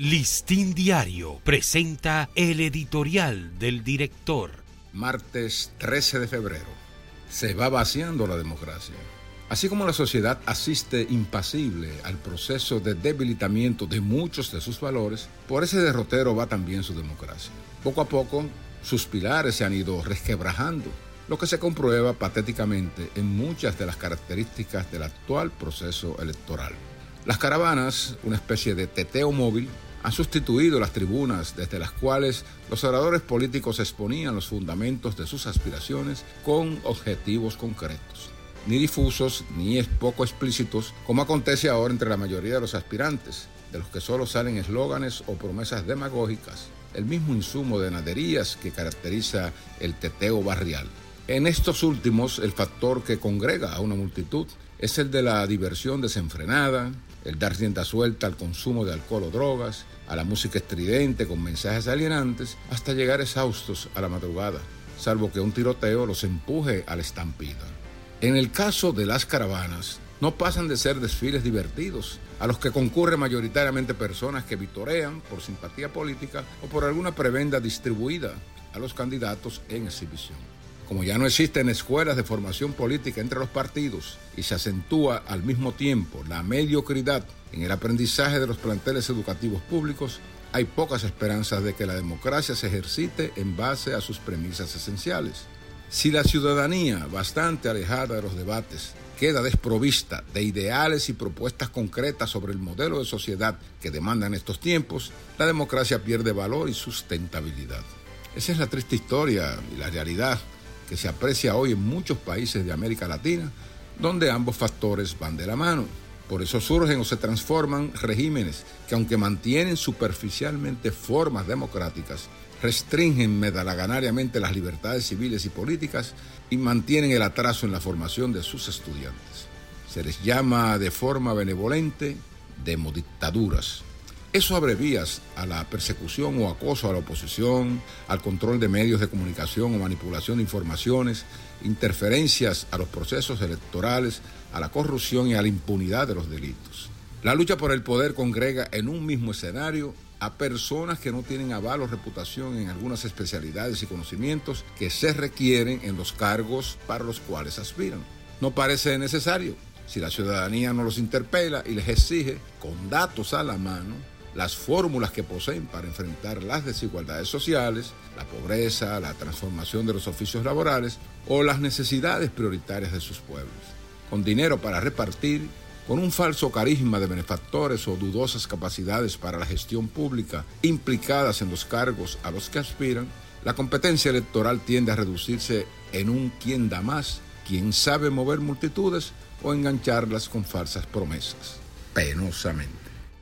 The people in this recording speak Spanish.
Listín Diario presenta el editorial del director. Martes 13 de febrero. Se va vaciando la democracia. Así como la sociedad asiste impasible al proceso de debilitamiento de muchos de sus valores, por ese derrotero va también su democracia. Poco a poco, sus pilares se han ido resquebrajando, lo que se comprueba patéticamente en muchas de las características del actual proceso electoral. Las caravanas, una especie de teteo móvil, han sustituido las tribunas desde las cuales los oradores políticos exponían los fundamentos de sus aspiraciones con objetivos concretos, ni difusos ni poco explícitos, como acontece ahora entre la mayoría de los aspirantes, de los que solo salen eslóganes o promesas demagógicas, el mismo insumo de naderías que caracteriza el teteo barrial. En estos últimos, el factor que congrega a una multitud es el de la diversión desenfrenada, el dar rienda suelta al consumo de alcohol o drogas, a la música estridente con mensajes alienantes, hasta llegar exhaustos a la madrugada, salvo que un tiroteo los empuje a la estampida. En el caso de las caravanas, no pasan de ser desfiles divertidos, a los que concurren mayoritariamente personas que vitorean por simpatía política o por alguna prebenda distribuida a los candidatos en exhibición. Como ya no existen escuelas de formación política entre los partidos y se acentúa al mismo tiempo la mediocridad en el aprendizaje de los planteles educativos públicos, hay pocas esperanzas de que la democracia se ejercite en base a sus premisas esenciales. Si la ciudadanía, bastante alejada de los debates, queda desprovista de ideales y propuestas concretas sobre el modelo de sociedad que demandan estos tiempos, la democracia pierde valor y sustentabilidad. Esa es la triste historia y la realidad que se aprecia hoy en muchos países de América Latina, donde ambos factores van de la mano. Por eso surgen o se transforman regímenes que aunque mantienen superficialmente formas democráticas, restringen medalaganariamente las libertades civiles y políticas y mantienen el atraso en la formación de sus estudiantes. Se les llama de forma benevolente demodictaduras eso abre vías a la persecución o acoso a la oposición, al control de medios de comunicación o manipulación de informaciones, interferencias a los procesos electorales, a la corrupción y a la impunidad de los delitos. La lucha por el poder congrega en un mismo escenario a personas que no tienen aval o reputación en algunas especialidades y conocimientos que se requieren en los cargos para los cuales aspiran. No parece necesario si la ciudadanía no los interpela y les exige, con datos a la mano, las fórmulas que poseen para enfrentar las desigualdades sociales, la pobreza, la transformación de los oficios laborales o las necesidades prioritarias de sus pueblos. Con dinero para repartir, con un falso carisma de benefactores o dudosas capacidades para la gestión pública implicadas en los cargos a los que aspiran, la competencia electoral tiende a reducirse en un quién da más, quien sabe mover multitudes o engancharlas con falsas promesas. Penosamente.